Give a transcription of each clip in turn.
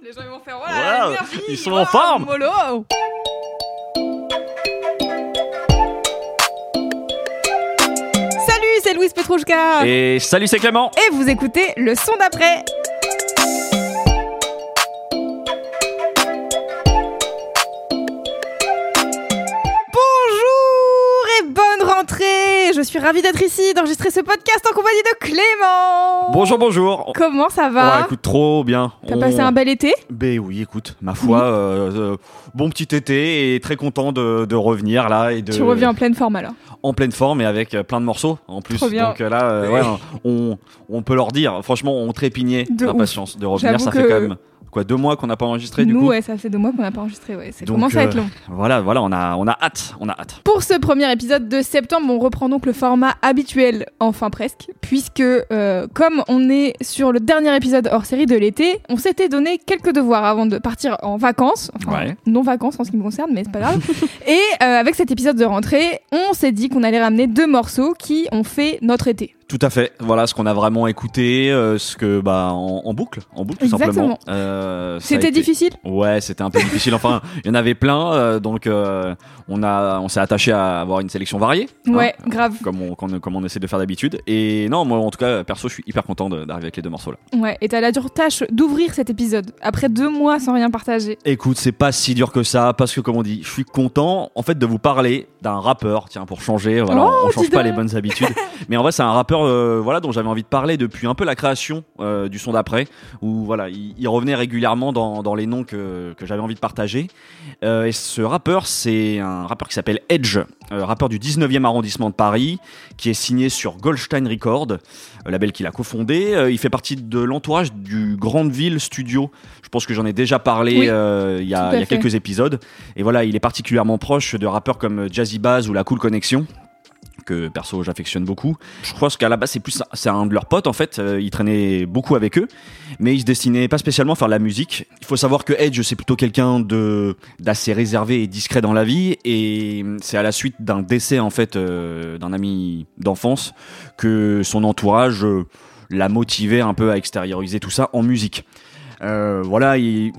Les gens ils vont faire voilà, Wow, l'énergie, ils sont wow, en forme. mollo. Salut, c'est Louise Petrouchka. Et salut, c'est Clément. Et vous écoutez le son d'après. Je suis ravie d'être ici, d'enregistrer ce podcast en compagnie de Clément. Bonjour, bonjour. Comment ça va Ouais, écoute, trop bien. T'as On- passé un bel été Ben oui, écoute, ma foi, euh, euh, bon petit été et très content de, de revenir là et de Tu reviens en pleine forme alors. en pleine forme et avec euh, plein de morceaux en plus. Trop bien. Donc là, ouais, on, on peut leur dire, franchement, on trépignait De d'impatience de revenir. J'avoue Ça fait quand même quoi deux mois qu'on n'a pas enregistré du Nous, coup. ouais, ça fait deux mois qu'on n'a pas enregistré. Ouais, ça Donc, commence à euh, être long. Voilà, voilà, on a, on a hâte, on a hâte. Pour ce premier épisode de septembre, on reprend donc le format habituel, enfin presque, puisque euh, comme on est sur le dernier épisode hors série de l'été, on s'était donné quelques devoirs avant de partir en vacances, enfin Ouais. non vacances en ce qui me concerne, mais c'est pas grave. Et euh, avec cet épisode de rentrée, on s'est dit qu'on allait ramener deux morceaux qui ont fait notre été. Tout à fait. Voilà ce qu'on a vraiment écouté, euh, ce que bah en, en boucle, en boucle tout Exactement. simplement. Euh, C'était été- difficile Ouais, c'était un peu difficile. Enfin, il y en avait plein, euh, donc on a, on s'est attaché à avoir une sélection variée. hein, Ouais, grave. comme on, comme, on- comme on essaie de faire d'habitude. Et non, moi en tout cas, perso, je suis hyper content d'arriver avec les deux morceaux là. Ouais, et t'as la dure tâche d'ouvrir cet épisode après deux mois sans rien partager. Écoute, c'est pas si dur que ça, parce que comme on dit, je suis content en fait de vous parler d'un rappeur. Tiens, pour changer, voilà, Oh, on change dis pas les bonnes habitudes. Mais en vrai, c'est un rappeur, euh, voilà, dont j'avais envie de parler depuis un peu la création euh, du son d'après, où voilà, il, il revenait régulièrement dans, dans les noms que, que j'avais envie de partager. Euh, et ce rappeur, c'est un rappeur qui s'appelle Edge, rappeur du 19e arrondissement de Paris, qui est signé sur Goldstein Records, label qu'il a cofondé. Il fait partie de l'entourage du Grandeville Studio. Je pense que j'en ai déjà parlé Oui, il y a, y a quelques épisodes. Et voilà, il est particulièrement proche de rappeurs comme Jazzy Bass ou La Cool Connection que perso j'affectionne beaucoup. Je crois qu'à la base c'est plus c'est un de leurs potes en fait, euh, il traînait beaucoup avec eux, mais il se destinait pas spécialement à faire de la musique. Il faut savoir que Edge c'est plutôt quelqu'un de d'assez réservé et discret dans la vie et c'est à la suite d'un décès en fait euh, d'un ami d'enfance que son entourage euh, l'a motivé un peu à extérioriser tout ça en musique. Voilà, il-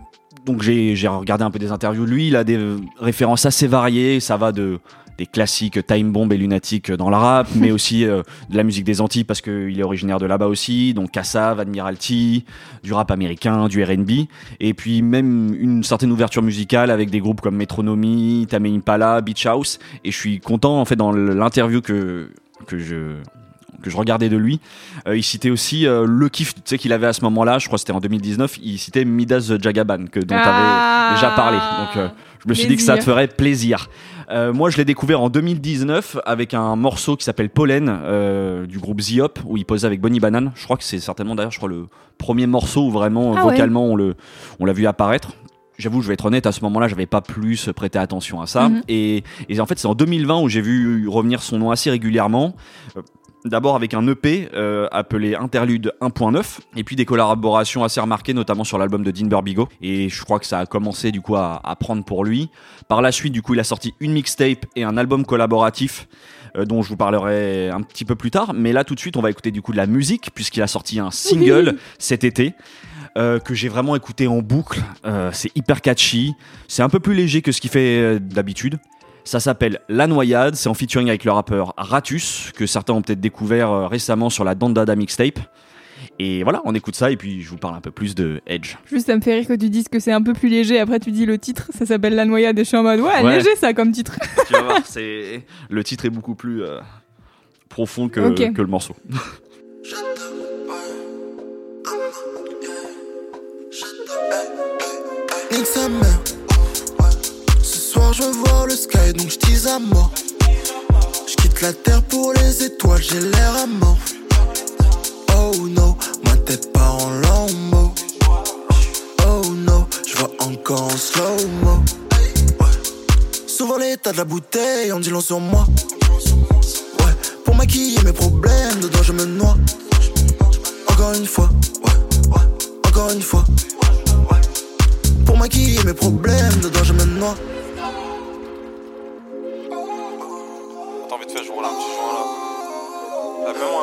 donc j'ai regardé un peu des interviews de lui, il a des références assez variées, ça va de des classiques Time Bomb et Lunatic dans le rap, mais aussi euh, de la musique des Antilles parce qu'il est originaire de là-bas aussi, donc Kassav, Admiralty, du rap américain, du R&B, et puis même une certaine ouverture musicale avec des groupes comme Metronomy, Tame Impala, Beach House, et je suis content en fait dans l'interview que que je que je regardais de lui, euh, il citait aussi euh, le kiff tu sais, qu'il avait à ce moment-là, je crois que c'était en 2019, il citait Midas Jagaban, que, dont tu Ah. avais déjà parlé. Donc euh, je me suis dit que ça te ferait plaisir. Euh, moi, je l'ai découvert en 2019 avec un morceau qui s'appelle Pollen euh, du groupe The Hop où il posait avec Bonnie Banane. Je crois que c'est certainement d'ailleurs, je crois le premier morceau où vraiment Ah ouais. vocalement on le on l'a vu apparaître. J'avoue, je vais être honnête, à ce moment-là, j'avais pas plus prêté attention à ça. Mhm. et, et en fait, c'est en 2020 où j'ai vu revenir son nom assez régulièrement. Euh, D'abord avec un EP euh, appelé Interlude 1.9 et puis des collaborations assez remarquées notamment sur l'album de Dean Burbigo et je crois que ça a commencé du coup à, à prendre pour lui. Par la suite du coup il a sorti une mixtape et un album collaboratif euh, dont je vous parlerai un petit peu plus tard mais là tout de suite on va écouter du coup de la musique puisqu'il a sorti un single cet été euh, que j'ai vraiment écouté en boucle. Euh, c'est hyper catchy, c'est un peu plus léger que ce qu'il fait euh, d'habitude. Ça s'appelle La Noyade, c'est en featuring avec le rappeur Ratus, que certains ont peut-être découvert euh, récemment sur la Dandada mixtape. Et voilà, on écoute ça et puis je vous parle un peu plus de Edge. Juste, ça me fait rire que tu dises que c'est un peu plus léger. Après, tu dis le titre, ça s'appelle La Noyade et je suis en mode, ouais, Ouais. léger ça comme titre. tu vas voir, c'est... le titre est beaucoup plus euh, profond que, que le morceau je vois le sky, donc je à mort. Je quitte la terre pour les étoiles, j'ai l'air amorphe. Oh no, ma tête part en lambeau. Oh no, je vois encore en slow-mo. Souvent l'état de la bouteille en dit long sur moi. Ouais, pour maquiller mes problèmes, dedans je me noie. Encore une fois, ouais, encore une fois. Pour maquiller mes problèmes, dedans je me noie.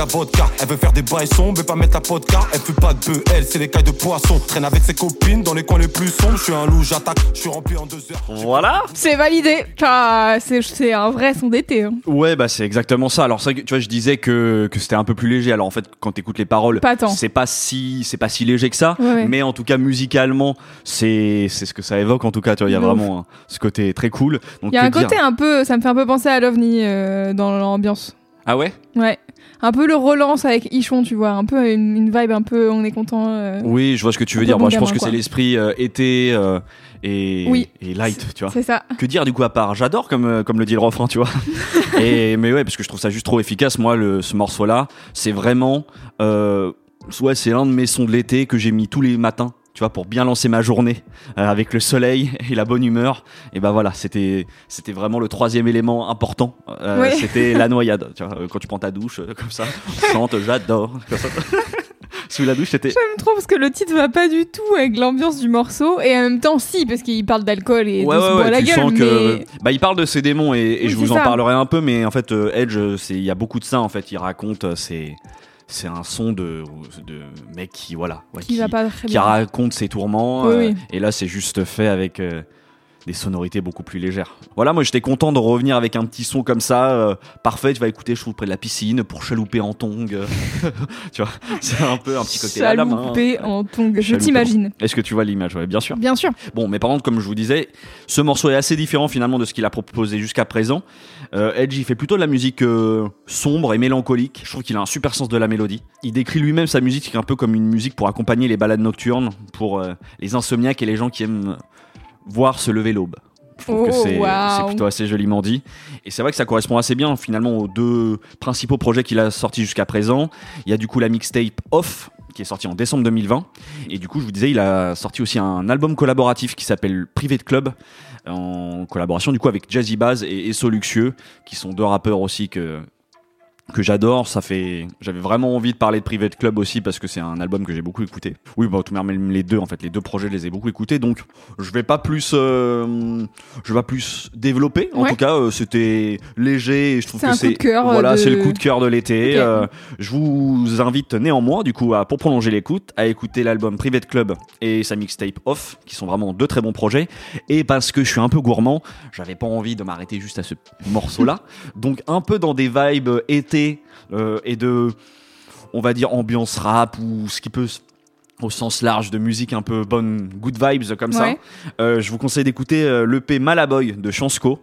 la vodka. Elle veut faire des bails sombres, mais pas mettre la vodka. Elle fume pas de bœuf, elle, c'est des cailles de poisson. Traîne avec ses copines dans les coins les plus sombres. Je suis un loup, j'attaque, je suis rempli en deux heures. Voilà. C'est validé. C'est un vrai son d'été. hein. Ouais, bah c'est exactement ça. Alors ça, tu vois, je disais que, que c'était un peu plus léger. Alors en fait, quand t'écoutes les paroles, c'est pas si c'est pas si léger que ça. Ouais, ouais. Mais en tout cas, musicalement, c'est c'est ce que ça évoque. En tout cas, tu vois, il y a vraiment un- ce côté très cool. Il y a un dire côté un peu, ça me fait un peu penser à l'OVNI euh, dans l'ambiance. Ah ouais? Ouais. Un peu le relance avec Ichon, tu vois. Un peu une, une vibe un peu, on est content. euh, Oui, je vois ce que tu veux dire. bon Moi, je pense que c'est l'esprit euh, été euh, et, Oui. et light, tu vois. C'est ça. Que dire du coup à part J'adore comme euh, comme le dit le refrain, tu vois. et mais ouais, parce que je trouve ça juste trop efficace. Moi, le, ce morceau-là, c'est vraiment, euh, ouais, c'est l'un de mes sons de l'été que j'ai mis tous les matins. Tu vois, pour bien lancer ma journée euh, avec le soleil et la bonne humeur. Et ben voilà, c'était c'était vraiment le troisième élément important. Euh. C'était la noyade. Tu vois, euh, quand tu prends ta douche euh, comme ça, chante, j'adore. Sous la douche, c'était J'aime trop parce que le titre va pas du tout avec l'ambiance du morceau et en même temps si parce qu'il parle d'alcool et ouais, de se ouais, la tu gueule sens que mais bah il parle de ses démons et, et Oui, je vous en ça. parlerai un peu mais en fait Edge il y a beaucoup de ça en fait il raconte c'est c'est un son de de mec qui voilà ouais, qui va pas très qui bien. raconte ses tourments Oui, euh, oui. et là c'est juste fait avec euh, des sonorités beaucoup plus légères. Voilà, moi j'étais content de revenir avec un petit son comme ça, euh, parfait, tu vas écouter, je trouve, près de la piscine pour chalouper en tongue. tu vois, c'est un peu un petit côté à la main. Chaloupé en tongue, je t'imagine. Est-ce que tu vois l'image? Ouais, bien sûr. Bien sûr. Bon, mais par contre, comme je vous disais, ce morceau est assez différent finalement de ce qu'il a proposé jusqu'à présent. Euh, Edge, il fait plutôt de la musique euh, sombre et mélancolique. Je trouve qu'il a un super sens de la mélodie. Il décrit lui-même sa musique un peu comme une musique pour accompagner les balades nocturnes, pour euh, les insomniaques et les gens qui aiment voir se lever l'aube. Je trouve que Oh, c'est plutôt assez joliment dit. Et c'est vrai que ça correspond assez bien finalement aux deux principaux projets qu'il a sortis jusqu'à présent. Il y a du coup la mixtape Off qui est sortie en décembre 2020. Et du coup, je vous disais, il a sorti aussi un album collaboratif qui s'appelle Private Club en collaboration du coup avec Jazzy Baz et Esso Luxueux qui sont deux rappeurs aussi que que j'adore, ça fait j'avais vraiment envie de parler de Private Club aussi parce que c'est un album que j'ai beaucoup écouté. Oui, bah tout même les deux en fait, les deux projets, je les ai beaucoup écoutés donc je vais pas plus euh, je vais pas plus développer en Ouais. tout cas, euh, c'était léger et je trouve que c'est euh, voilà, de- c'est le coup de cœur de l'été. Euh, je vous invite néanmoins du coup à pour prolonger l'écoute à écouter l'album Private Club et sa mixtape Off qui sont vraiment deux très bons projets et parce que je suis un peu gourmand, j'avais pas envie de m'arrêter juste à ce morceau là. Donc un peu dans des vibes été euh, et de on va dire ambiance rap ou ce qui peut au sens large de musique un peu bonne good vibes comme ça. Euh, je vous conseille d'écouter euh, l'EP Malaboy de Chansco.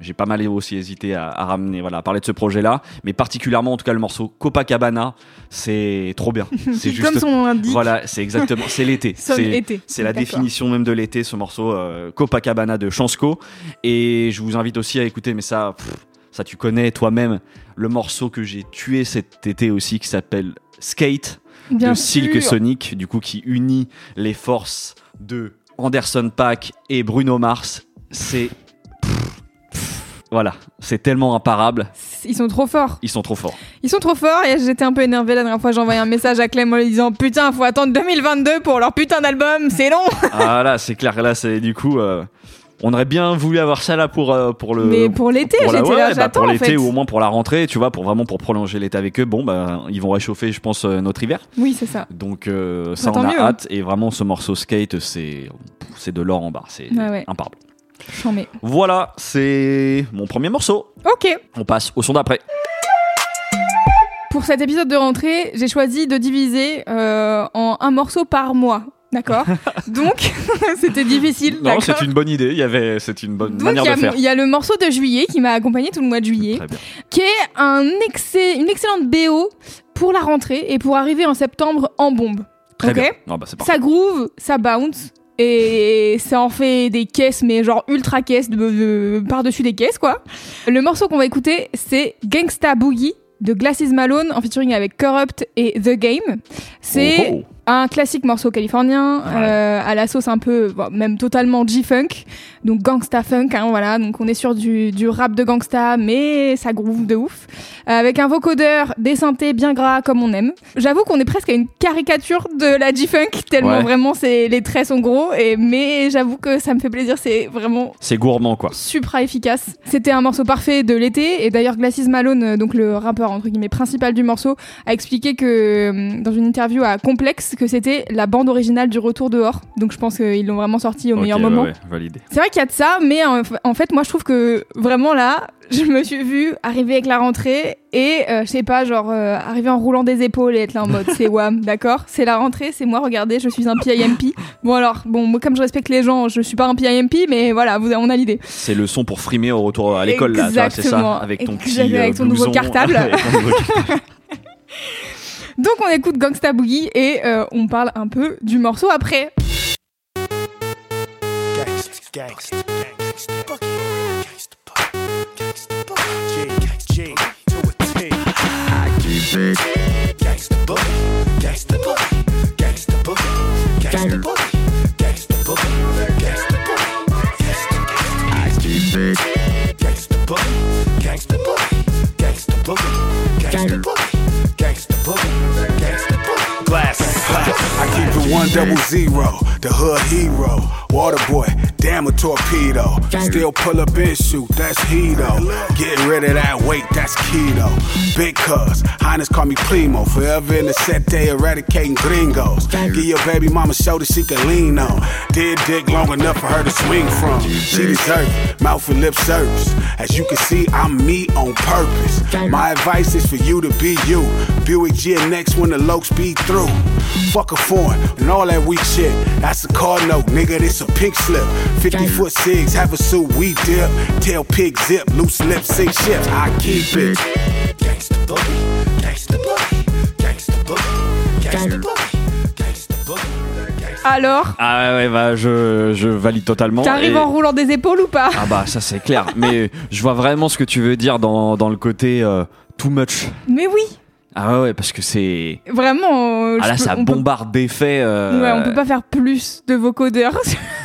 J'ai pas mal aussi hésité à, à ramener, voilà, à parler de ce projet-là, mais particulièrement en tout cas le morceau Copacabana, c'est trop bien. C'est juste, Comme son nom l'indique. voilà, c'est exactement, c'est l'été. C'est la définition même de l'été, ce morceau euh, Copacabana de Chansco. Et je vous invite aussi à écouter, mais ça, pff, ça tu connais toi-même, le morceau que j'ai tué cet été aussi qui s'appelle Skate Bien de Silk sûr. Sonic, du coup qui unit les forces de Anderson Paak et Bruno Mars. C'est voilà, c'est tellement imparable. Ils sont trop forts. Ils sont trop forts. Ils sont trop forts et j'étais un peu énervée la dernière fois. J'ai envoyé un message à Clem en lui disant Putain, faut attendre 2022 pour leur putain d'album, c'est long. Ah là, c'est clair. Là, c'est du coup, euh, on aurait bien voulu avoir ça là pour euh, pour le. Mais pour l'été, pour j'étais ouais, là, bah, pour en l'été fait. ou au moins pour la rentrée, tu vois, pour vraiment pour prolonger l'été avec eux. Bon, bah, ils vont réchauffer, je pense, euh, notre hiver. Oui, c'est ça. Donc euh, ça, Bah, on tant a mieux, hein. hâte. Et vraiment, ce morceau skate, c'est c'est de l'or en barre. C'est Ouais, ouais. imparable. Mets. Voilà, c'est mon premier morceau. Ok. On passe au son d'après. pour cet épisode de rentrée, j'ai choisi de diviser euh, en un morceau par mois. D'accord Donc, c'était difficile. Non, c'est une bonne idée. Il y avait, c'est une bonne Donc, manière a- de faire. il y a le morceau de juillet qui m'a accompagné tout le mois de juillet, Très bien. qui est un excès, une excellente BO pour la rentrée et pour arriver en septembre en bombe. Très bien. Non, bah. Ça groove, ça bounce. Et ça en fait des caisses, mais genre ultra caisses de, de- par-dessus des caisses, quoi. Le morceau qu'on va écouter, c'est Gangsta Boogie de Glasses Malone en featuring avec Corrupt et The Game. C'est Oh, oh. Un classique morceau californien Ouais. euh, à la sauce un peu, bon, même totalement G-funk, donc gangsta funk, hein, voilà. Donc on est sur du, du rap de gangsta, mais ça groove de ouf, Euh, avec un vocodeur, des synthés bien gras comme on aime. J'avoue qu'on est presque à une caricature de la G-funk tellement Ouais. vraiment c'est les traits sont gros, et mais j'avoue que ça me fait plaisir, c'est vraiment C'est gourmand, quoi. supra efficace. C'était un morceau parfait de l'été et d'ailleurs Glasses Malone, euh, donc le rappeur entre guillemets principal du morceau, a expliqué que dans une interview à Complex que c'était la bande originale du Retour dehors. Donc je pense qu'ils l'ont vraiment sorti au meilleur ouais, moment. ouais, validé. C'est vrai qu'il y a de ça, mais en, en fait moi je trouve que vraiment là, je me suis vue arriver avec la rentrée et euh, je sais pas genre euh, arriver en roulant des épaules et être là en mode c'est wham, d'accord? C'est la rentrée, c'est moi, regardez, je suis un PIMP. Bon alors, bon moi comme je respecte les gens, je suis pas un PIMP, mais voilà, vous, on a l'idée. C'est le son pour frimer au retour à l'école, là. C'est ça. Avec ton petit. Euh, nouveau cartable. Avec ton nouveau cartable. Donc on écoute Gangsta Boogie et euh, on parle un peu du morceau après. Gangsta, one double zero, the hood hero. Water boy, damn a torpedo. Still pull up and shoot, that's heato. Getting rid of that weight, that's keto. Big cuz, Highness call me primo. Forever in the set, they eradicating gringos. Give your baby mama shoulder she can lean on. Did dick long enough for her to swing from. She deserve it, mouth and lip service. As you can see, I'm me on purpose. My advice is for you to be you. Buick GNX when the low speed through. Fuck a foreign and all that weak shit. That's a car note, nigga. This a pink slip. 50 foot cigs, have a suit, we dip. Tail pig zip, loose lips, sink ships. I keep it. Gangsta boogie, gangsta boogie, gangsta boogie, gangsta boogie, gangsta boogie, gangsta Alors, Ah ouais, ouais, bah, je, je valide totalement. t'arrives Et- en roulant des épaules ou pas? Ah bah ça c'est clair. Mais je vois vraiment ce que tu veux dire dans, dans le côté euh, too much. Mais oui, Ah ouais, ouais, parce que c'est... vraiment. euh, Ah là peux- ça on peut- bombarde d'effets. euh, Ouais, on peut pas faire plus de vocodeurs.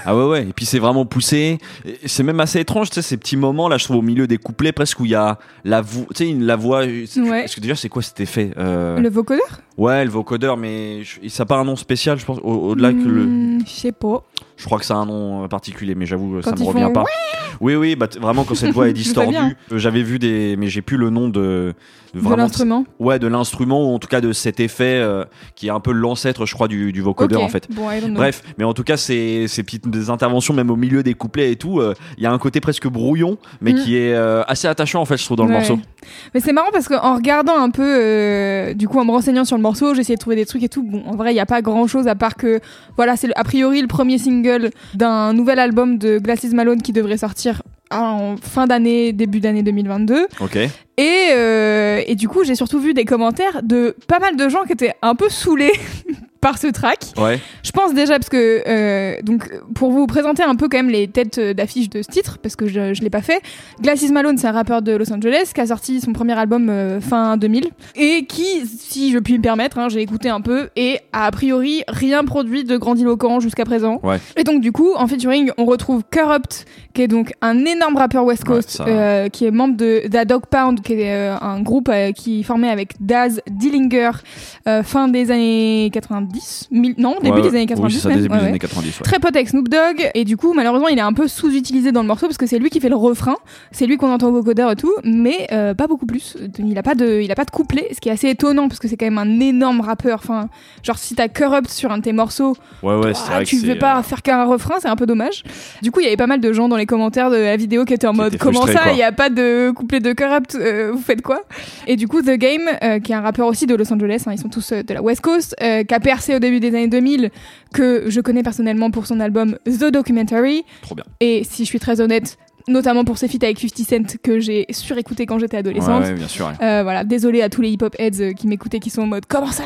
Ah ouais, ouais. Et puis c'est vraiment poussé. C'est même assez étrange, tu sais, ces petits moments là, je trouve au milieu des couplets presque où il y a la voix, tu sais, la voix. c'est- Ouais. Parce que déjà c'est quoi cet effet euh, Le vocodeur? Ouais, le vocodeur, mais ça n'a pas un nom spécial, je pense. au- Au-delà que le. Hmm, Je sais pas. Je crois que ça a un nom euh, particulier, mais j'avoue, ça Quand me revient font pas. Oui, oui, bah, vraiment quand cette voix est distordue. euh, J'avais vu des, mais j'ai plus le nom de, De l'instrument. Ouais, de l'instrument ou en tout cas de cet effet euh, qui est un peu l'ancêtre, je crois, du, du vocodeur Ok. en fait. Bon. Bref, mais en tout cas, ces, ces petites des interventions, même au milieu des couplets et tout, euh, il y a un côté presque brouillon, mais Mm. qui est euh, assez attachant en fait, je trouve, dans le morceau. Mais c'est marrant parce qu'en regardant un peu, euh, du coup, en me renseignant sur le morceau, j'ai essayé de trouver des trucs et tout. Bon, en vrai, il n'y a pas grand chose à part que, voilà, c'est a priori le premier single d'un nouvel album de Glasses Malone qui devrait sortir en fin d'année, début d'année 2022. Ok. Et, euh, et du coup, j'ai surtout vu des commentaires de pas mal de gens qui étaient un peu saoulés par ce track. Ouais. Je pense déjà parce que euh, donc pour vous présenter un peu quand même les têtes d'affiche de ce titre parce que je, je l'ai pas fait. Glasses Malone, c'est un rappeur de Los Angeles qui a sorti son premier album euh, fin 2000 et qui, si je puis me permettre, hein, j'ai écouté un peu et a a priori rien produit de grandiloquent jusqu'à présent. Ouais. Et donc du coup, en featuring, on retrouve Corrupt, qui est donc un énorme rappeur West Coast, euh, qui est membre de Da Dog Pound, qui est un groupe qui formait avec Daz Dillinger fin des années 90 90, mille- non, début Ouais, des années 90. Oui, c'est ça, même, début ouais, des ouais. années 90. ouais. Très pote avec Snoop Dogg et du coup malheureusement il est un peu sous-utilisé dans le morceau parce que c'est lui qui fait le refrain, c'est lui qu'on entend au vocodeur et tout, mais euh, pas beaucoup plus. Il a pas de, il a pas de couplet, ce qui est assez étonnant parce que c'est quand même un énorme rappeur. Enfin, genre si t'as Corrupt sur un de tes morceaux, Ouais, ouais, c'est vrai tu que veux pas euh, faire qu'un refrain, c'est un peu dommage. Du coup il y avait pas mal de gens dans les commentaires de la vidéo qui étaient en Qui mode comment ça, il y a pas de couplet de Corrupt, euh, vous faites quoi? Et du coup The Game, euh, qui est un rappeur aussi de Los Angeles, hein, ils sont tous de la West Coast, qui a percé au début des années 2000, que je connais personnellement pour son album The Documentary. Trop bien. Et si je suis très honnête, notamment pour ses feats avec 50 Cent que j'ai surécouté quand j'étais adolescente. ouais, bien sûr. ouais. Euh, voilà, désolé à tous les hip-hop heads euh, qui m'écoutaient qui sont en mode comment ça?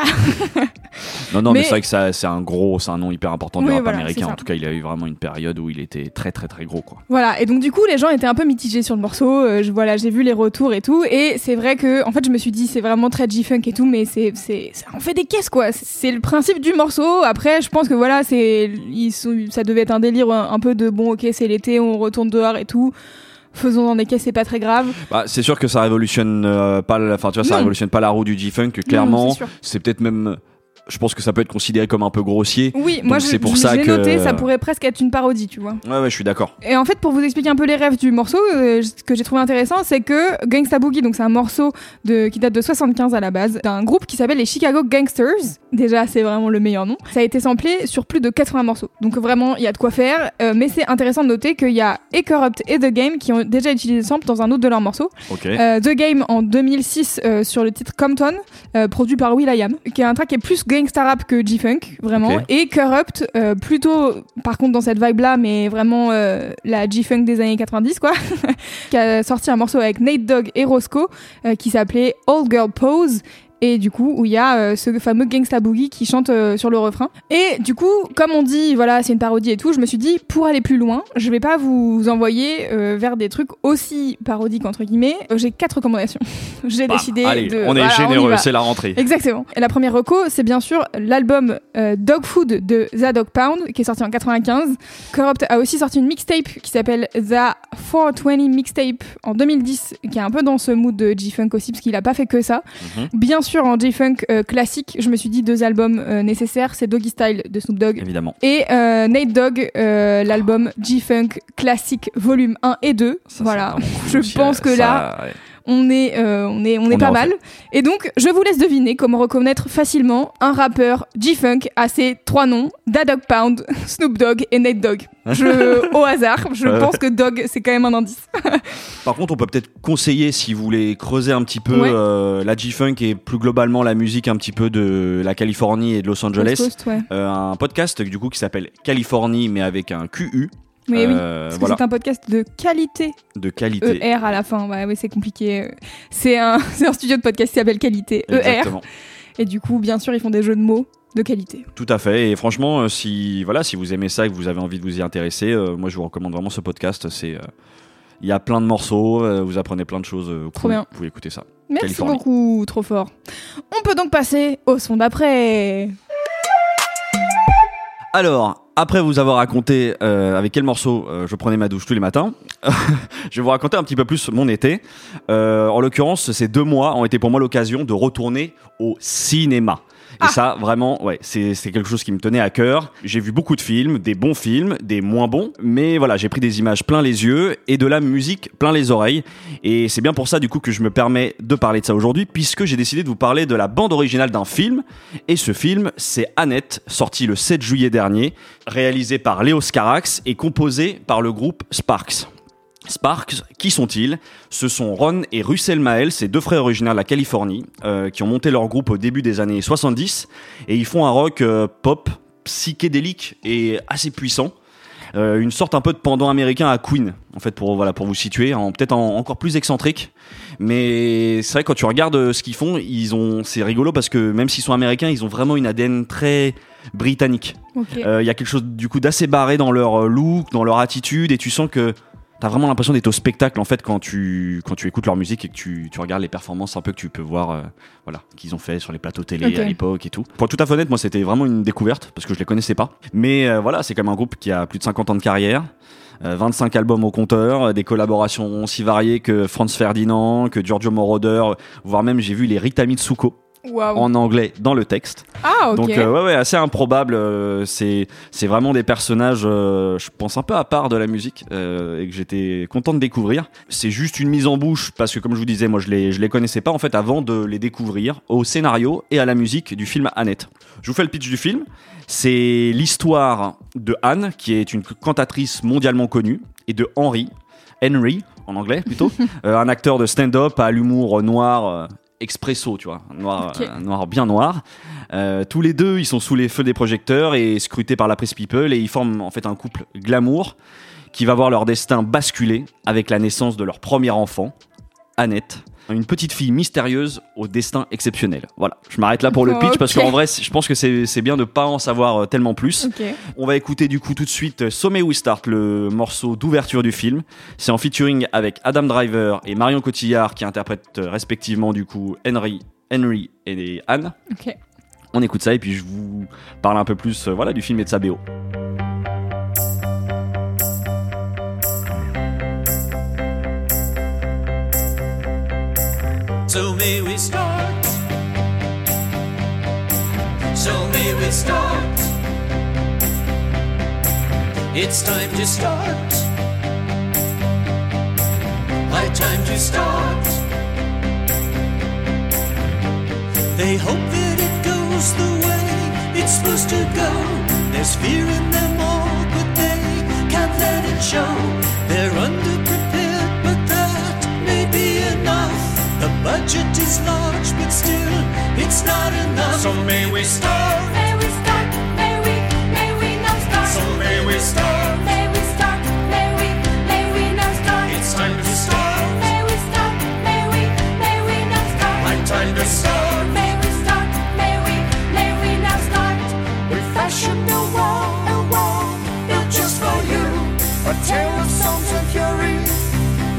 Non, non, mais, Mais- c'est vrai que ça, c'est un gros, c'est un nom hyper important du Oui, rap voilà, américain. En tout cas, il a eu vraiment une période où il était très, très, très gros, quoi. Voilà, et donc du coup les gens étaient un peu mitigés sur le morceau. euh, je, voilà, j'ai vu les retours et tout, et c'est vrai que en fait je me suis dit c'est vraiment très G-funk et tout, mais c'est c'est en fait des caisses quoi. C'est le principe du morceau. Après je pense que voilà c'est ça devait être un délire un, un peu de bon ok c'est l'été on retourne dehors et tout. Faisons dans des caisses c'est pas très grave. Bah, c'est sûr que ça révolutionne euh, pas, enfin, tu vois, ça Non. révolutionne pas la roue du G-Funk. Clairement, c'est peut-être même, je pense que ça peut être considéré comme un peu grossier. Oui, moi je, c'est pour je- ça que- noté ça pourrait presque être une parodie tu vois. Ouais, ouais, je suis d'accord. Et en fait, pour vous expliquer un peu les rêves du morceau, euh, ce que j'ai trouvé intéressant, c'est que Gangsta Boogie, donc c'est un morceau de, qui date de 75 à la base, d'un groupe qui s'appelle les Chicago Gangsters. Déjà, c'est vraiment le meilleur nom. Ça a été samplé sur plus de 80 morceaux. Donc vraiment, il y a de quoi faire. Euh, mais c'est intéressant de noter qu'il y a et Corrupt et The Game qui ont déjà utilisé le sample dans un autre de leurs morceaux. Euh, The Game en 2006 euh, sur le titre Compton, produit par Will.i.am, qui est un track qui est plus gangsta rap que G-Funk, vraiment. Et Corrupt, plutôt, par contre, dans cette vibe-là, mais vraiment la G-Funk des années 90, quoi, qui a sorti un morceau avec Nate Dogg et Roscoe, qui s'appelait Old Girl Pose. Et du coup, où il y a euh, ce fameux Gangsta Boogie qui chante euh, sur le refrain. Et du coup, comme on dit, voilà, c'est une parodie et tout, je me suis dit, pour aller plus loin, je vais pas vous envoyer euh, vers des trucs aussi parodiques, entre guillemets. J'ai quatre recommandations. J'ai décidé Allez, de. on est voilà, généreux, c'est la rentrée. Exactement. Et la première reco, c'est bien sûr l'album Dog Food de The Dog Pound, qui est sorti en 95. Corrupt a aussi sorti une mixtape qui s'appelle The 420 Mixtape en 2010, qui est un peu dans ce mood de G-Funk aussi, parce qu'il a pas fait que ça. Mhm. Bien sûr, en G-Funk euh, classique, je me suis dit deux albums euh, nécessaires, c'est Doggy Style de Snoop Dogg Évidemment. et euh, Nate Dogg, l'album G-Funk classique volume 1 et 2. Ça, c'est voilà. Je pense que ça, là, ouais. On est, euh, on est, on est On pas est mal. refait. Et donc, je vous laisse deviner comment reconnaître facilement un rappeur G-Funk à ses trois noms, Da Dog Pound, Snoop Dogg et Nate Dogg. Je, au hasard, je Ouais. pense que Dogg, c'est quand même un indice. Par contre, on peut peut-être conseiller, si vous voulez creuser un petit peu Ouais. euh, la G-Funk et plus globalement la musique un petit peu de la Californie et de Los Angeles, West Coast, ouais. euh, un podcast du coup qui s'appelle Californie mais avec un QU. Mais oui, Euh, parce que c'est un podcast de qualité. de qualité. ER à la fin, ouais, ouais, c'est compliqué. C'est un, un studio de podcast qui s'appelle Qualité, ER. Exactement. Et du coup, bien sûr, ils font des jeux de mots de qualité. Tout à fait. Et franchement, euh, si voilà, si vous aimez ça et que vous avez envie de vous y intéresser, euh, moi je vous recommande vraiment ce podcast. C'est euh, il y a plein de morceaux, euh, vous apprenez plein de choses. euh, Trop cool. bien. Vous pouvez écouter ça. Merci Californie. beaucoup, trop fort. On peut donc passer au son d'après. Alors, après vous avoir raconté euh, avec quel morceau euh, je prenais ma douche tous les matins, je vais vous raconter un petit peu plus mon été. Euh, en l'occurrence, ces deux mois ont été pour moi l'occasion de retourner au cinéma. Et Ah. ça, vraiment, ouais, c'est quelque chose qui me tenait à cœur. J'ai vu beaucoup de films, des bons films, des moins bons, mais voilà, j'ai pris des images plein les yeux et de la musique plein les oreilles. Et c'est bien pour ça, du coup, que je me permets de parler de ça aujourd'hui, puisque j'ai décidé de vous parler de la bande originale d'un film. Et ce film, c'est Annette, sorti le 7 juillet dernier, réalisé par Léo Scarax et composé par le groupe Sparks. Sparks, qui sont-ils? Ce sont Ron et Russell Mael, ces deux frères originaires de la Californie, euh, qui ont monté leur groupe au début des années 70, et ils font un rock euh, pop, psychédélique et assez puissant. Euh, une sorte un peu de pendant américain à Queen, en fait, pour, voilà, pour vous situer, en- peut-être en- encore plus excentrique. Mais c'est vrai, quand tu regardes ce qu'ils font, ils ont, c'est rigolo parce que même s'ils sont américains, ils ont vraiment une ADN très britannique. Euh, Il y a quelque chose du coup d'assez barré dans leur look, dans leur attitude, et tu sens que t'as vraiment l'impression d'être au spectacle en fait quand tu quand tu écoutes leur musique et que tu, tu regardes les performances un peu que tu peux voir, euh, voilà, qu'ils ont fait sur les plateaux télé à l'époque et tout. Pour tout à fait honnête, moi c'était vraiment une découverte parce que je les connaissais pas. Mais euh, voilà, c'est quand même un groupe qui a plus de 50 ans de carrière. euh, 25 albums au compteur, euh, des collaborations aussi variées que Franz Ferdinand, que Giorgio Moroder, voire même j'ai vu les Rita Mitsuko En anglais dans le texte. Ah, ok. Donc euh, ouais, ouais, assez improbable. euh, c'est c'est vraiment des personnages, euh, je pense un peu à part de la musique euh, et que j'étais content de découvrir. C'est juste une mise en bouche parce que comme je vous disais, moi je les je les connaissais pas en fait avant de les découvrir au scénario et à la musique du film Annette. Je vous fais le pitch du film. C'est l'histoire de Anne qui est une cantatrice mondialement connue et de Henry, Henry en anglais plutôt, un acteur de stand-up à l'humour noir. Euh, expresso, tu vois, noir, un noir bien noir. Euh, tous les deux, ils sont sous les feux des projecteurs et scrutés par la presse people et ils forment en fait un couple glamour qui va voir leur destin basculer avec la naissance de leur premier enfant, Annette, une petite fille mystérieuse au destin exceptionnel. Voilà, je m'arrête là pour le pitch parce qu'en vrai, je pense que c'est bien de pas en savoir euh, tellement plus. On va écouter du coup tout de suite euh, So May We Start, le morceau d'ouverture du film. C'est en featuring avec Adam Driver et Marion Cotillard qui interprètent euh, respectivement du coup Henry, Henry et Anne. On écoute ça et puis je vous parle un peu plus voilà, du film et de sa BO. So may we start. So may we start. It's time to start. High time to start. They hope that it goes the way it's supposed to go. There's fear in them all, but they can't let it show. Budget is large, but still, it's not enough. So may we start. May we start, may we, may we now start. So may we start. May we start, may we, may we now start. It's time to start. May we start, may we, may we now start. My time to start. May we start, may we, may we now start. We fashion a wall, a wall built just for you. A tale of songs and fury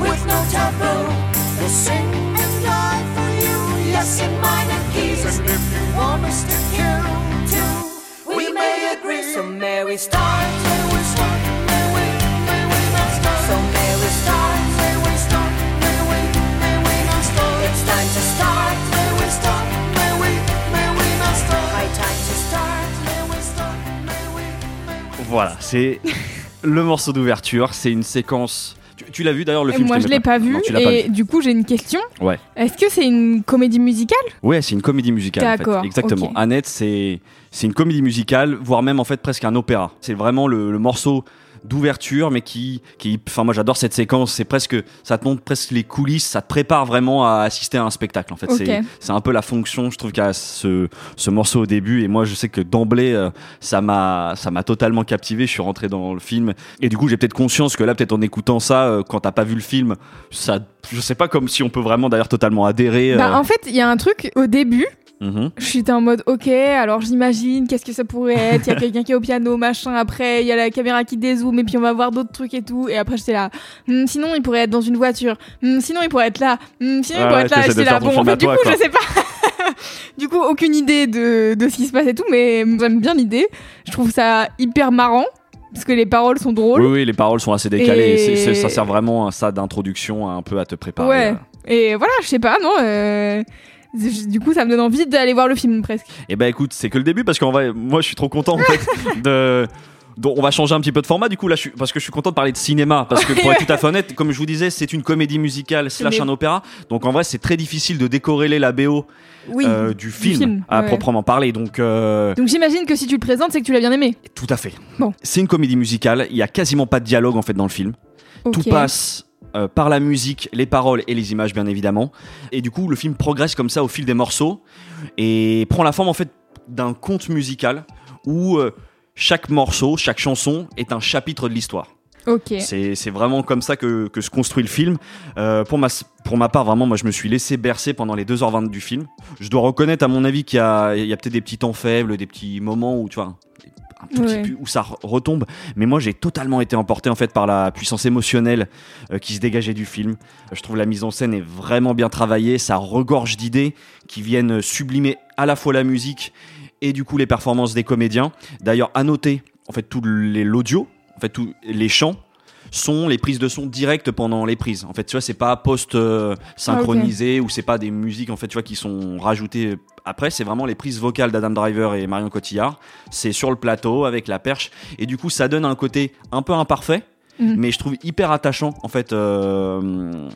with no taboo. We'll sing yes, in minor keys. And if you want us to kill too, we may agree. So may we start, may we start, may we, may we not start. So may we start, may we start, may we, may we not start. It's time to start, may we start, may we, may we not start. High time to start, may we start, may we, may we. Voilà, c'est le morceau d'ouverture. C'est une séquence. Tu, tu l'as vu d'ailleurs le film moi, je l'ai pas vu. Non, pas et vu. du coup, j'ai une question. Ouais. Est-ce que c'est une comédie musicale? Ouais, c'est une comédie musicale. en fait. D'accord, Exactement. Annette, c'est c'est une comédie musicale, voire même en fait presque un opéra. C'est vraiment le, le morceau d'ouverture, mais qui, qui, enfin moi j'adore cette séquence. C'est presque, ça te montre presque les coulisses, ça te prépare vraiment à assister à un spectacle. En fait, Ok. c'est c'est un peu la fonction, je trouve, qu'a ce ce morceau au début. Et moi, je sais que d'emblée, euh, ça m'a ça m'a totalement captivé. Je suis rentré dans le film, et du coup, j'ai peut-être conscience que là, peut-être en écoutant ça, euh, quand t'as pas vu le film, ça, je sais pas comme si on peut vraiment d'ailleurs totalement adhérer. Bah, euh, en fait, il y a un truc au début. Mhm. J'étais en mode ok, alors j'imagine qu'est-ce que ça pourrait être? Il y a quelqu'un qui est au piano, machin. Après, il y a la caméra qui dézoome et puis on va voir d'autres trucs et tout. Et après, j'étais là. Hmm, sinon, il pourrait être dans une voiture. Hmm, sinon, il pourrait être là. Hmm, sinon, il pourrait être là. J'étais là. Bon, en fait, du toi, coup, quoi. je sais pas. du coup, aucune idée de, de ce qui se passe et tout, mais j'aime bien l'idée. Je trouve ça hyper marrant parce que les paroles sont drôles. Oui, oui, les paroles sont assez décalées. Et- ça sert vraiment à ça d'introduction, un peu à te préparer. Ouais. euh. Et voilà, je sais pas, non. euh, Du coup, ça me donne envie d'aller voir le film presque. Et ben écoute, c'est que le début parce qu'en vrai, moi je suis trop content en fait de. Donc on va changer un petit peu de format du coup là je suis- parce que je suis content de parler de cinéma parce que pour être tout à fait honnête comme je vous disais c'est une comédie musicale slash un opéra donc en vrai c'est très difficile de décorréler la BO Oui. euh, du film, film, à ouais. proprement parler donc euh, Donc j'imagine que si tu le présentes, c'est que tu l'as bien aimé. tout à fait Bon. c'est une comédie musicale il y a quasiment pas de dialogue en fait dans le film Tout passe euh, par la musique, les paroles et les images, bien évidemment. Et du coup, le film progresse comme ça au fil des morceaux et prend la forme en fait d'un conte musical où euh, chaque morceau, chaque chanson est un chapitre de l'histoire. C'est vraiment comme ça que, que se construit le film. Euh, pour, ma, pour ma part, vraiment, moi, je me suis laissé bercer pendant les 2h20 du film. Je dois reconnaître, à mon avis, qu'il y a, a peut-être des petits temps faibles, des petits moments où, tu vois, un tout Ouais. petit peu, où ça re- retombe. Mais moi, j'ai totalement été emporté, en fait, par la puissance émotionnelle euh, qui se dégageait du film. Je trouve la mise en scène est vraiment bien travaillée. Ça regorge d'idées qui viennent sublimer à la fois la musique et, du coup, les performances des comédiens. D'ailleurs, à noter, en fait, tout l'audio, en fait, tous les chants sont les prises de son directes pendant les prises. En fait, tu vois, c'est pas post euh, synchronisé ou c'est pas des musiques en fait, tu vois, qui sont rajoutées après. C'est vraiment les prises vocales d'Adam Driver et Marion Cotillard. C'est sur le plateau avec la perche et du coup, ça donne un côté un peu imparfait, Mhm. mais je trouve hyper attachant en fait euh,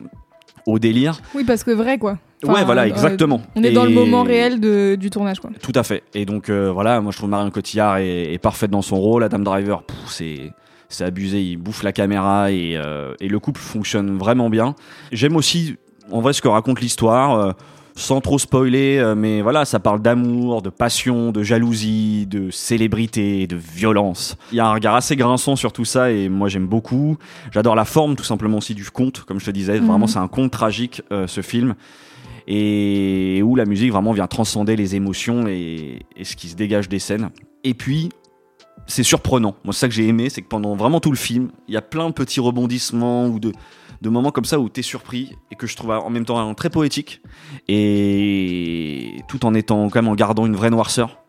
au délire. Oui, parce que vrai, quoi. Enfin, ouais, voilà, euh, exactement. On est dans le moment réel de- du tournage, quoi. Tout à fait. Et donc euh, voilà, moi je trouve Marion Cotillard est, est parfaite dans son rôle. Adam Driver, c'est c'est abusé, il bouffe la caméra et, euh, et le couple fonctionne vraiment bien. J'aime aussi en vrai ce que raconte l'histoire. euh, sans trop spoiler, euh, mais voilà, ça parle d'amour, de passion, de jalousie, de célébrité, de violence. Il y a un regard assez grinçant sur tout ça et moi j'aime beaucoup. J'adore la forme tout simplement aussi du conte, comme je te disais. Mhm. Vraiment, c'est un conte tragique ce film et où la musique vraiment vient transcender les émotions et, et ce qui se dégage des scènes. Et puis, c'est surprenant. Moi, c'est ça que j'ai aimé, c'est que pendant vraiment tout le film, il y a plein de petits rebondissements ou de, moments comme ça où t'es surpris et que je trouve en même temps très poétique et tout en étant quand même en gardant une vraie noirceur.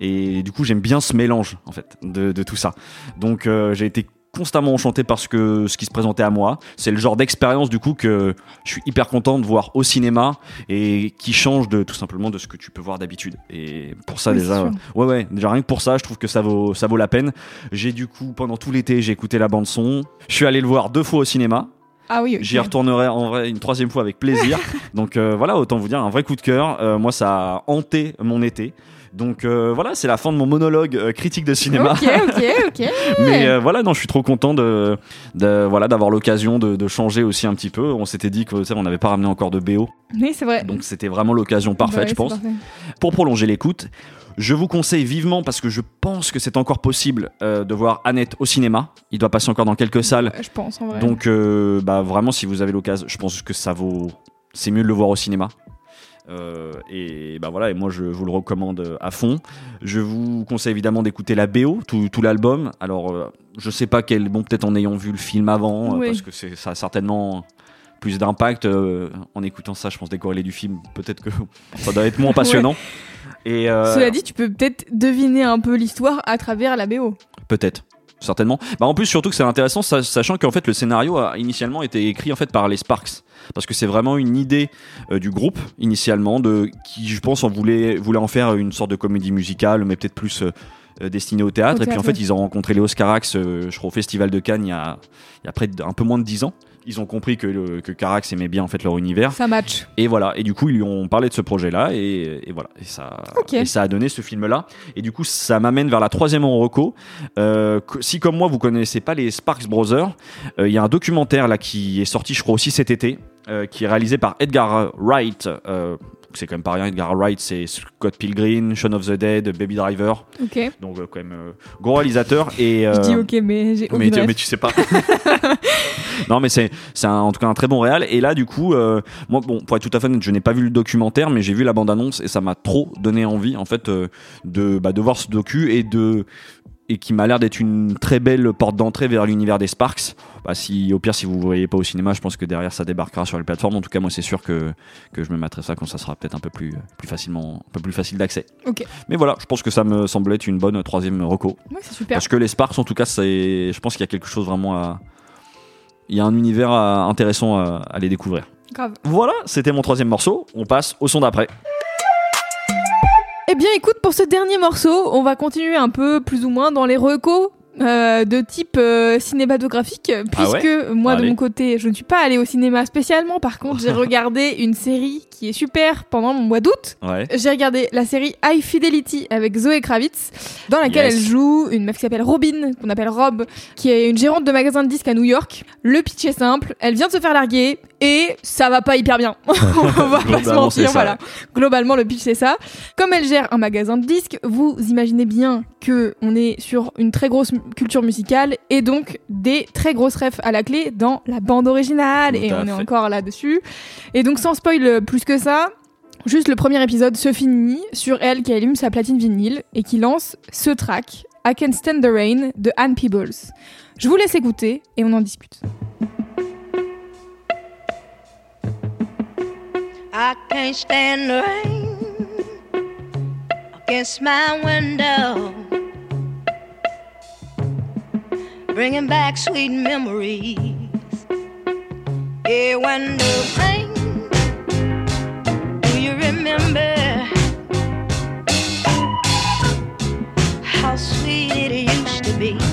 Et du coup, j'aime bien ce mélange en fait de, de tout ça. Donc, euh, j'ai été constamment enchanté par ce, que, ce qui se présentait à moi. C'est le genre d'expérience du coup que je suis hyper content de voir au cinéma et qui change de tout simplement de ce que tu peux voir d'habitude. Et pour ça Oui, déjà, ouais ouais, déjà rien que pour ça, je trouve que ça vaut ça vaut la peine. J'ai du coup pendant tout l'été, j'ai écouté la bande son. Je suis allé le voir deux fois au cinéma. Ah oui. J'y retournerai en vrai une troisième fois avec plaisir. Donc euh, voilà, autant vous dire un vrai coup de cœur. Euh, moi, ça a hanté mon été. Donc euh, voilà, c'est la fin de mon monologue euh, critique de cinéma. Ok, ok, ok. Mais euh, voilà, non, je suis trop content de, de voilà d'avoir l'occasion de, de changer aussi un petit peu. On s'était dit que on n'avait pas ramené encore de BO, Oui, c'est vrai. donc c'était vraiment l'occasion parfaite, Bah ouais, je pense. parfait. Pour prolonger l'écoute, je vous conseille vivement parce que je pense que c'est encore possible euh, de voir Annette au cinéma. Il doit passer encore dans quelques salles. Ouais, je pense, en vrai. Donc, euh, bah, vraiment, si vous avez l'occasion, je pense que ça vaut. C'est mieux de le voir au cinéma. Euh, et bah voilà, et moi je vous le recommande euh, à fond. Je vous conseille évidemment d'écouter la BO, tout, tout l'album. Alors, euh, je sais pas quel. Bon, peut-être en ayant vu le film avant, euh, parce que c'est, ça a certainement plus d'impact. en écoutant ça, je pense décorrélé du film, peut-être que ça doit être moins passionnant. Et Cela dit, tu peux peut-être deviner un peu l'histoire à travers la BO. Peut-être. Certainement. Bah en plus surtout que c'est intéressant, sa- sachant qu'en fait le scénario a initialement été écrit en fait par les Sparks, parce que c'est vraiment une idée euh, du groupe initialement de qui je pense en voulait voulait en faire une sorte de comédie musicale, mais peut-être plus euh, euh, destinée au théâtre. Au Et puis en fait ils ont rencontré Léo Carax, euh, je crois au Festival de Cannes il y a il y a près de, un peu moins de 10 ans. Ils ont compris que, le- que Carax aimait bien en fait leur univers. Ça match. Et voilà, et du coup ils lui ont parlé de ce projet-là et, et voilà, et ça, et ça a donné ce film-là. Et du coup ça m'amène vers la troisième en reco. Euh, si comme moi vous connaissez pas les Sparks Brothers, euh, il y a un documentaire là qui est sorti je crois aussi cet été, euh, qui est réalisé par Edgar Wright. Euh, c'est quand même pas rien, Edgar Wright, c'est Scott Pilgrim, Shaun of the Dead, Baby Driver, donc euh, quand même euh, gros réalisateur. Et, Je dis euh, ok, mais j'ai mais tu sais pas. non, mais c'est en tout cas un très bon réal. Et là, du coup, euh, moi, bon, pour être tout à fait honnête, je n'ai pas vu le documentaire, mais j'ai vu la bande annonce et ça m'a trop donné envie, en fait, euh, de bah, de voir ce docu et de et qui m'a l'air d'être une très belle porte d'entrée vers l'univers des Sparks. Bah, si au pire, si vous ne voyez pas au cinéma, je pense que derrière ça débarquera sur les plateformes. En tout cas, moi, c'est sûr que que je me mettrai ça quand ça sera peut-être un peu plus plus facilement, un peu plus facile d'accès. Mais voilà, je pense que ça me semble être une bonne troisième reco. Ouais, c'est super. Parce que les Sparks, en tout cas, c'est, je pense qu'il y a quelque chose vraiment à. Il y a un univers à- intéressant à, à les découvrir. Grave. Voilà, c'était mon troisième morceau. On passe au son d'après. Eh bien, écoute, pour ce dernier morceau, on va continuer un peu plus ou moins dans les recos. Euh, de type euh, cinématographique Ah ouais puisque moi de mon côté je ne suis pas allée au cinéma spécialement par contre j'ai regardé une série qui est super pendant mon mois d'août Ouais. j'ai regardé la série High Fidelity avec Zoé Kravitz, dans laquelle Yes. elle joue une meuf qui s'appelle Robin, qu'on appelle Rob, qui est une gérante de magasin de disques à New York. Le pitch est simple, elle vient de se faire larguer et ça va pas hyper bien. On va pas se mentir, voilà. Globalement, le pitch c'est ça. Comme elle gère un magasin de disques, vous imaginez bien que on est sur une très grosse culture musicale et donc des très grosses refs à la clé dans la bande originale Tout et on est encore là-dessus. Et donc sans spoil plus que ça, Juste le premier épisode se finit sur elle qui allume sa platine vinyle et qui lance ce track, I Can Stand the Rain de Anne Peebles. Je vous laisse écouter et on en discute. I can't stand the rain against my window. Bringing back sweet memories. Yeah, when the do you remember how sweet it used to be?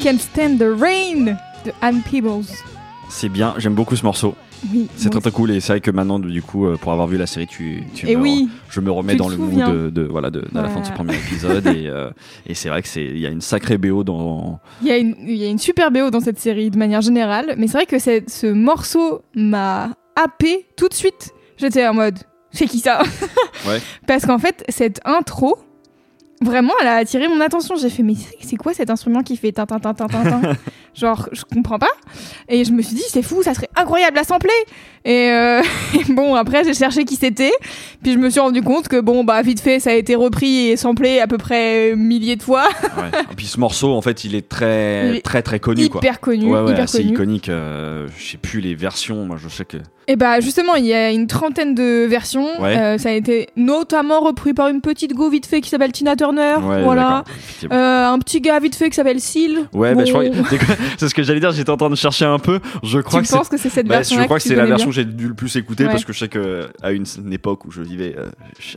I Can Stand the Rain de Anne Peebles. C'est bien, j'aime beaucoup ce morceau. Oui, C'est très très cool et c'est vrai que maintenant du coup euh, pour avoir vu la série tu, tu Et me- oui. je me remets dans le mood de, de- voilà de, la fin de ce premier épisode et, euh, et c'est vrai que c'est il y a une sacrée BO dans Il y, a une, il y a une super BO dans cette série de manière générale, mais c'est vrai que ce morceau m'a happé tout de suite. J'étais en mode, c'est qui ça? Ouais. Parce qu'en fait, cette intro, vraiment, elle a attiré mon attention. J'ai fait, mais c'est quoi cet instrument qui fait tin tin tin tin tin? Genre, je comprends pas. Et je me suis dit, c'est fou, ça serait incroyable à sampler. Et, euh, et bon, après, j'ai cherché qui c'était. Puis je me suis rendu compte que, bon, bah, vite fait, ça a été repris et samplé à peu près milliers de fois. ouais. et puis ce morceau en fait il est très Il est très très connu quoi. hyper connu, Ouais, ouais, hyper assez connu. iconique. euh, je sais plus les versions. Moi, je sais que. Et bah justement, il y a une trentaine de versions. Euh, ça a été notamment repris par une petite go vite fait qui s'appelle Tina Turner. Ouais, voilà. Euh, un petit gars vite fait qui s'appelle Seal. Ouais, bah, je Bon. crois c'est ce que j'allais dire. J'étais en train de chercher un peu. Je crois Tu que penses que c'est cette Bah, version-là je crois que, c'est la version que j'ai dû le plus écouter Ouais. parce que je sais que à une, une époque où je vivais euh,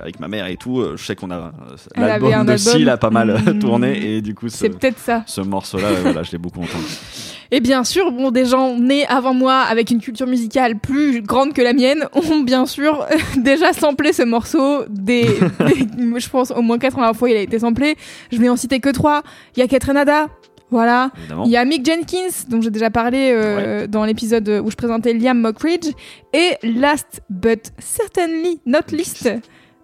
avec ma mère et tout, euh, je sais qu'on a euh, l'album de. Seal a pas mal euh, Mm. tourné et du coup ce, C'est peut-être ça. ce morceau-là, voilà, je l'ai beaucoup entendu. Et bien sûr, bon, des gens nés avant moi avec une culture musicale plus grande que la mienne ont bien sûr déjà samplé ce morceau. Des, des- je pense au moins 80 fois il a été samplé. Je vais en citer que trois. Il y a. Voilà. Évidemment. Il y a Mick Jenkins, dont j'ai déjà parlé euh, dans l'épisode où je présentais Liam Mockridge. Et last but certainly not least,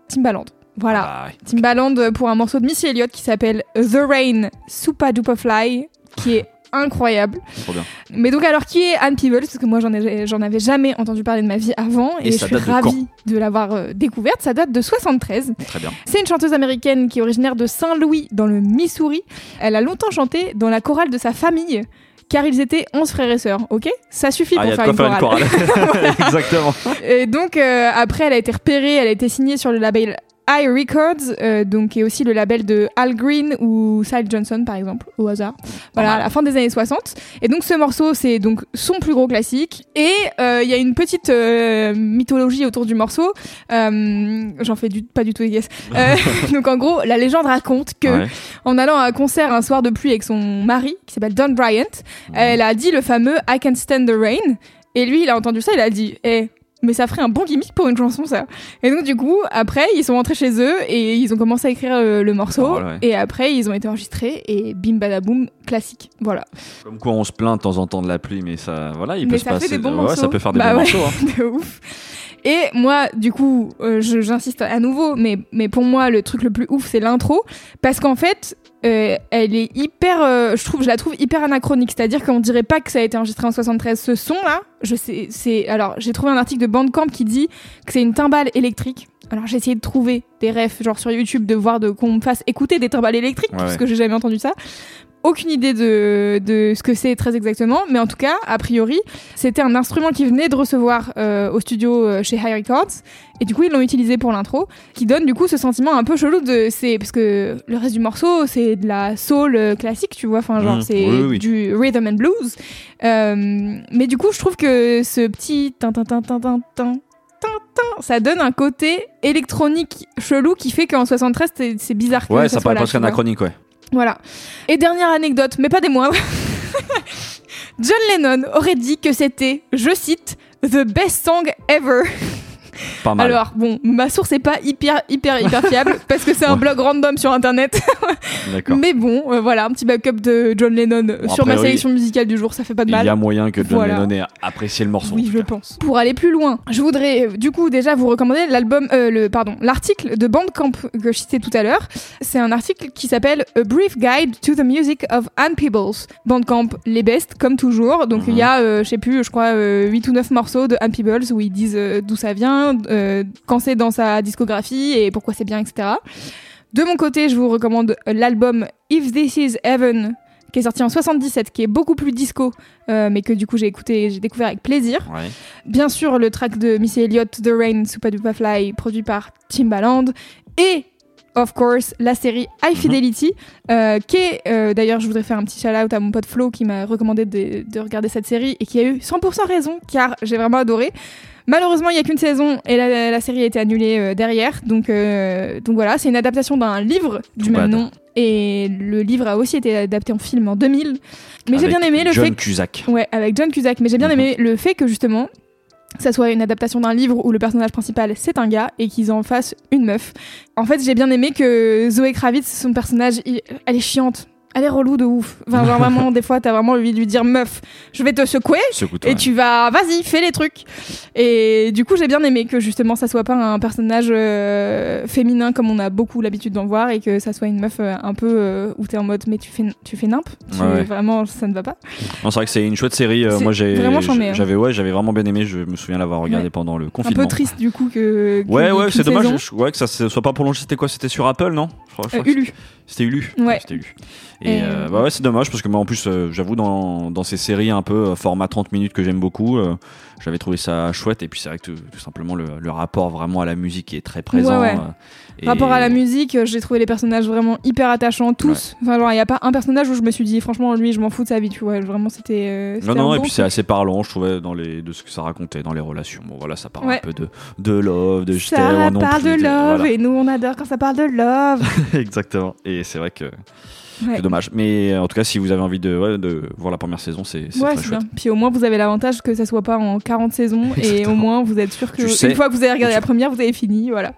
Timbaland. Voilà. Ah, ouais. Timbaland pour un morceau de Missy Elliott qui s'appelle The Rain Super Duper Fly, qui est incroyable. Trop bien. Mais donc alors qui est Anne Peebles? Parce que moi j'en j'en avais jamais entendu parler de ma vie avant et, Et je suis de ravie de, l'avoir euh, découverte. Ça date de 73. Très bien. C'est une chanteuse américaine qui est originaire de Saint-Louis dans le Missouri. Elle a longtemps chanté dans la chorale de sa famille. Car ils étaient 11 frères et sœurs, ok? Ça suffit Ah, pour faire, une faire une chorale. chorale. Exactement. Et donc euh, après, elle a été repérée, elle a été signée sur le label I Records, euh, donc qui est aussi le label de Al Green ou Sal Johnson par exemple, au hasard. Voilà, à la fin des années 60. Et donc ce morceau, c'est donc son plus gros classique. Et euh, il y a une petite euh, mythologie autour du morceau. Euh, J'en fais du, pas du tout des guesses. Euh, donc en gros, la légende raconte que Ouais. en allant à un concert un soir de pluie avec son mari, qui s'appelle Don Bryant, elle a dit le fameux I Can Stand the Rain. Et lui, il a entendu ça, il a dit, eh, mais ça ferait un bon gimmick pour une chanson, ça. Et donc, du coup, après, ils sont rentrés chez eux et ils ont commencé à écrire euh, le morceau. Ouais. Et après, ils ont été enregistrés et bim badaboum, classique. Voilà. Comme quoi on se plaint de temps en temps de la pluie, mais ça, voilà, il Mais peut se fait passer. des bons ouais, morceaux. ça peut faire des Bah bons ouais. morceaux. hein. de ouf. Et moi, du coup, euh, j'insiste à nouveau, mais, mais pour moi, le truc le plus ouf, c'est l'intro. Parce qu'en fait, euh, elle est hyper. euh, je, la trouve hyper anachronique. C'est-à-dire qu'on dirait pas que ça a été enregistré en 73. Ce son-là, je sais. c'est Alors, j'ai trouvé un article de Bandcamp qui dit que c'est une timbale électrique alors j'ai essayé de trouver des refs genre sur YouTube, de voir de qu'on me fasse écouter des timbales électriques parce que j'ai jamais entendu ça. Aucune idée de, de ce que c'est très exactement, mais en tout cas, a priori, c'était un instrument qui venait de recevoir euh, au studio euh, chez High Records, et du coup ils l'ont utilisé pour l'intro, qui donne du coup ce sentiment un peu chelou de c'est parce que le reste du morceau c'est de la soul euh, classique, tu vois, enfin genre mmh, c'est du rhythm and blues, mais du coup je trouve que ce petit tin tin tin tin tin ça donne un côté électronique chelou qui fait qu'en 73 c'est c'est bizarre que Ouais, ça, ça paraît presque anachronique, ouais. Voilà. Et dernière anecdote, mais pas des moindres. John Lennon aurait dit que c'était, je cite, The best song ever. Pas mal. Alors bon, ma source est pas hyper hyper hyper fiable parce que c'est un Ouais. blog random sur internet. D'accord. Mais bon, euh, voilà, un petit backup de John Lennon Bon, sur a ma sélection musicale du jour, ça fait pas de Il mal. y a moyen que John Voilà. Lennon ait apprécié le morceau. Oui, je pense. Pour aller plus loin, je voudrais euh, du coup déjà vous recommander l'album, euh, le pardon, l'article de Bandcamp que je citais tout à l'heure. C'est un article qui s'appelle A Brief Guide to the Music of Anne Peebles. Bandcamp, les best comme toujours. Donc il y a, euh, je sais plus, je crois euh, 8 ou 9 morceaux de Anne Peebles où ils disent d'où ça vient, euh, quand c'est dans sa discographie et pourquoi c'est bien, etc. De mon côté, je vous recommande l'album If This Is Heaven qui est sorti en 77, qui est beaucoup plus disco, euh, mais que du coup j'ai écouté, j'ai découvert avec plaisir. Ouais. Bien sûr, le track de Missy Elliott, The Rain, Super Duper Fly, produit par Timbaland. Et, of course, la série High Fidelity, euh, qui est, euh, d'ailleurs, je voudrais faire un petit shout-out à mon pote Flo qui m'a recommandé de, de regarder cette série et qui a eu 100% raison, car j'ai vraiment adoré. Malheureusement, il n'y a qu'une saison et la, la série a été annulée euh, derrière. Donc, euh, donc voilà, c'est une adaptation d'un livre du même bad. nom. Et le livre a aussi été adapté en film en 2000. Mais j'ai Avec bien aimé le John fait que- Cusack. Ouais, avec John Cusack. Mais j'ai bien Mhm. aimé le fait que justement, ça soit une adaptation d'un livre où le personnage principal c'est un gars et qu'ils en fassent une meuf. En fait, j'ai bien aimé que Zoé Kravitz, son personnage, elle est chiante. Elle est relou de ouf. Enfin, genre vraiment, des fois, t'as vraiment envie de lui dire meuf, je vais te secouer et tu vas, vas-y, fais les trucs. Et du coup, j'ai bien aimé que justement, ça soit pas un personnage euh, féminin comme on a beaucoup l'habitude d'en voir et que ça soit une meuf euh, un peu euh, où t'es en mode, mais tu fais, tu fais nimp. Tu- Ouais, ouais. Vraiment, ça ne va pas. Non, c'est vrai que c'est une chouette série. euh, moi, j'ai, hein. j'avais, ouais, j'avais vraiment bien aimé. Je me souviens l'avoir regardé Ouais. pendant le Un confinement. peu triste du coup que. que- Ouais, ouais, c'est dommage. je- Ouais, que ça soit pas prolongé. C'était quoi C'était sur Apple, non? Je crois- je crois Ulu. C'était Ulu. Ouais. C'était Ulu. Et Et, euh, bah ouais, c'est dommage parce que moi, en plus, euh, j'avoue, dans, dans ces séries un peu euh, format 30 minutes que j'aime beaucoup, euh, j'avais trouvé ça chouette. Et puis, c'est vrai que tout, tout simplement, le, le rapport vraiment à la musique est très présent. Ouais, ouais. et- Rapport à la musique, j'ai trouvé les personnages vraiment hyper attachants, tous. Enfin, genre, il n'y a pas un personnage où je me suis dit, franchement, lui, je m'en fous de sa vie, tu vois. Vraiment, c'était. Non, non, et bon puis c'est assez parlant, je trouvais, dans les, de ce que ça racontait dans les relations. Bon, voilà, ça parle un peu de, de love, de je Ça non parle plus, de love, voilà. et nous, on adore quand ça parle de love. Exactement. Et c'est vrai que Ouais. c'est dommage. Mais euh, en tout cas, si vous avez envie de, ouais, de voir la première saison, c'est Ouais, très c'est chouette. bien. Puis au moins, vous avez l'avantage que ça soit pas en 40 saisons, et au moins, vous êtes sûr que Tu sais une fois que vous avez regardé la première, vous avez fini, voilà.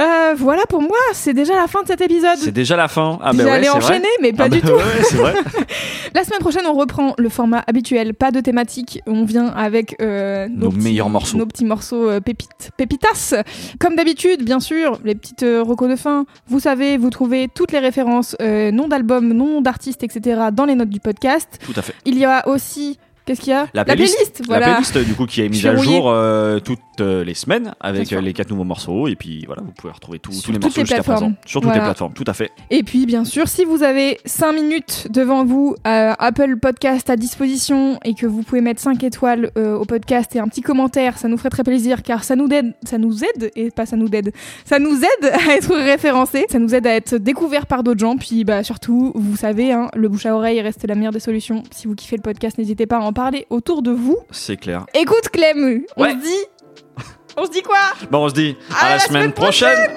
Euh, voilà pour moi, c'est déjà la fin de cet épisode. C'est déjà la fin. Ah, bah J'allais ouais, c'est vrai. enchaîner, mais pas Ah, du bah tout. ouais, vrai. La semaine prochaine, on reprend le format habituel, pas de thématique. On vient avec euh, Nos petits- meilleurs morceaux. nos petits morceaux euh, pépites, pépitas. Comme d'habitude, bien sûr, les petites recos de fin. Vous savez, vous trouvez toutes les références, nom d'album, nom d'artiste, etc. dans les notes du podcast. Tout à fait. Il y a aussi, qu'est-ce qu'il y a La playlist, voilà. la playlist du coup qui est mise à jour euh, toutes euh, les semaines avec euh, les quatre nouveaux morceaux et puis voilà vous pouvez retrouver tout- tous Sur les toutes morceaux les jusqu'à plateformes. présent sur toutes Voilà. les plateformes tout à fait Et puis, bien sûr, si vous avez 5 minutes devant vous, euh, Apple Podcast à disposition et que vous pouvez mettre 5 étoiles au podcast et un petit commentaire, ça nous ferait très plaisir car ça nous aide, ça nous aide et pas ça nous aide, ça nous aide à être référencés, ça nous aide à être découvert par d'autres gens. Puis, bah, surtout, vous savez, hein, le bouche à oreille reste la meilleure des solutions. Si vous kiffez le podcast, n'hésitez pas à en parler autour de vous. c'est clair Écoute, Clem, on Ouais. se dit. On se dit quoi? Bon on se dit à, À la, la semaine, semaine prochaine.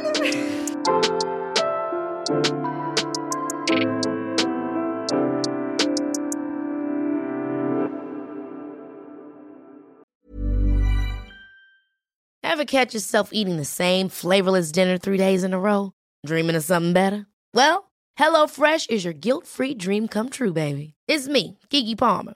Ever catch yourself eating the same flavorless dinner three days in a row? Dreaming of something better? Well, HelloFresh is your guilt free dream come true, baby. It's me, Kiki Palmer.